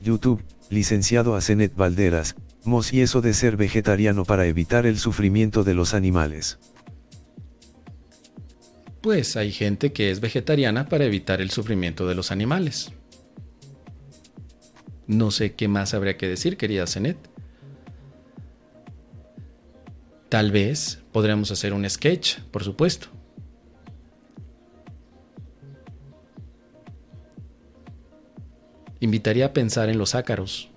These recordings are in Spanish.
YouTube, licenciado Asenet Valderas, Mos y eso de ser vegetariano para evitar el sufrimiento de los animales. Pues hay gente que es vegetariana para evitar el sufrimiento de los animales. No sé qué más habría que decir, querida Zenet. Tal vez podríamos hacer un sketch, por supuesto. Invitaría a pensar en los ácaros.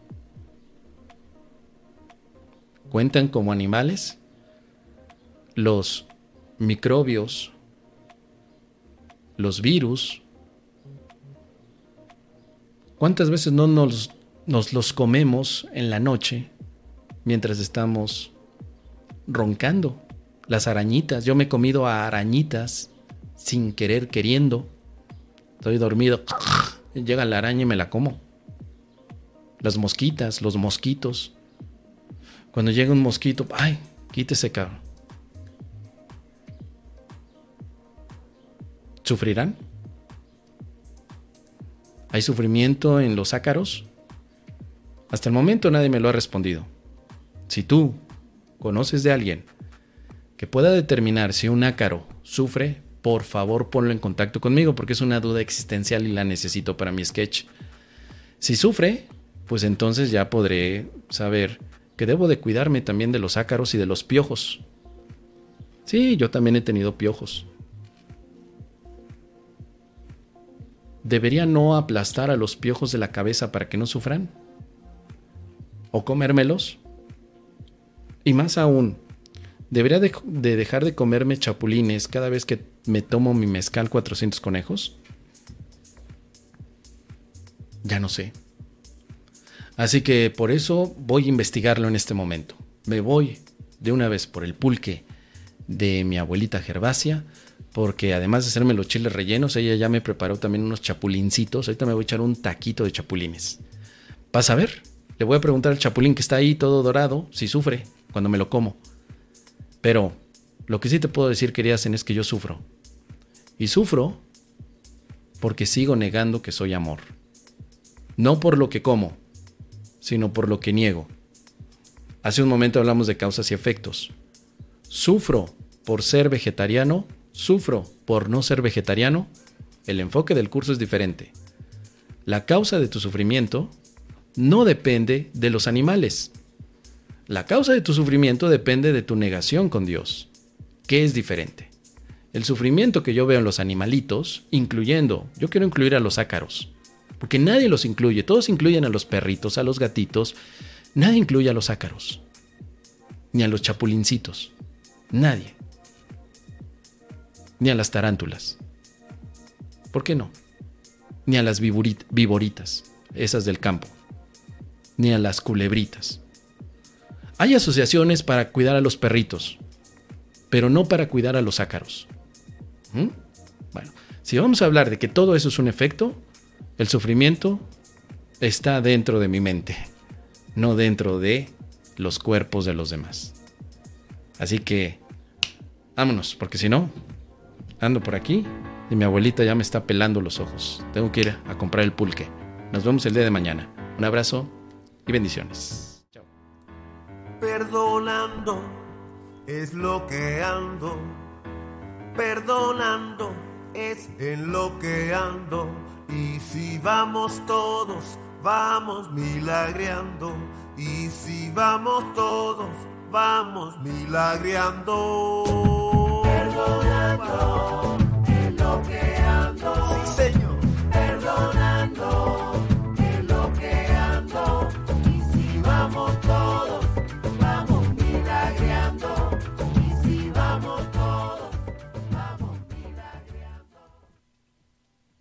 ¿Cuentan como animales? Los microbios, los virus. ¿Cuántas veces no nos, los comemos en la noche mientras estamos roncando? Las arañitas. Yo me he comido a arañitas sin querer, queriendo. Estoy dormido. Llega la araña y me la como. Las mosquitas, los mosquitos. Cuando llega un mosquito, ay, quítese, cabrón. ¿Sufrirán? ¿Hay sufrimiento en los ácaros? Hasta el momento nadie me lo ha respondido. Si tú conoces de alguien que pueda determinar si un ácaro sufre, por favor ponlo en contacto conmigo porque es una duda existencial y la necesito para mi sketch. Si sufre, pues entonces ya podré saber que debo de cuidarme también de los ácaros y de los piojos. Sí, yo también he tenido piojos. ¿Debería no aplastar a los piojos de la cabeza para que no sufran? ¿O comérmelos? Y más aún, ¿debería de, dejar de comerme chapulines cada vez que me tomo mi mezcal 400 conejos? Ya no sé. Así que por eso voy a investigarlo en este momento. Me voy de una vez por el pulque de mi abuelita Gervasia, porque además de hacerme los chiles rellenos, ella ya me preparó también unos chapulincitos. Ahorita me voy a echar un taquito de chapulines. Vas a ver, le voy a preguntar al chapulín que está ahí todo dorado si sufre cuando me lo como. Pero lo que sí te puedo decir, querida es que yo sufro. Y sufro porque sigo negando que soy amor. No por lo que como, sino por lo que niego. Hace un momento hablamos de causas y efectos. Sufro por ser vegetariano, sufro por no ser vegetariano. El enfoque del curso es diferente. La causa de tu sufrimiento no depende de los animales. La causa de tu sufrimiento depende de tu negación con Dios, que es diferente. El sufrimiento que yo veo en los animalitos, incluyendo, yo quiero incluir a los ácaros, porque nadie los incluye. Todos incluyen a los perritos, a los gatitos. Nadie incluye a los ácaros. Ni a los chapulincitos. Nadie. Ni a las tarántulas. ¿Por qué no? Ni a las viboritas, esas del campo. Ni a las culebritas. Hay asociaciones para cuidar a los perritos, pero no para cuidar a los ácaros. ¿Mm? Bueno, si vamos a hablar de que todo eso es un efecto, el sufrimiento está dentro de mi mente, no dentro de los cuerpos de los demás. Así que, vámonos, porque si no, ando por aquí y mi abuelita ya me está pelando los ojos. Tengo que ir a comprar el pulque. Nos vemos el día de mañana. Un abrazo y bendiciones. Chao. Perdonando es lo que ando. Perdonando es en lo que ando y si vamos todos, vamos milagreando. Y si vamos todos, vamos milagreando.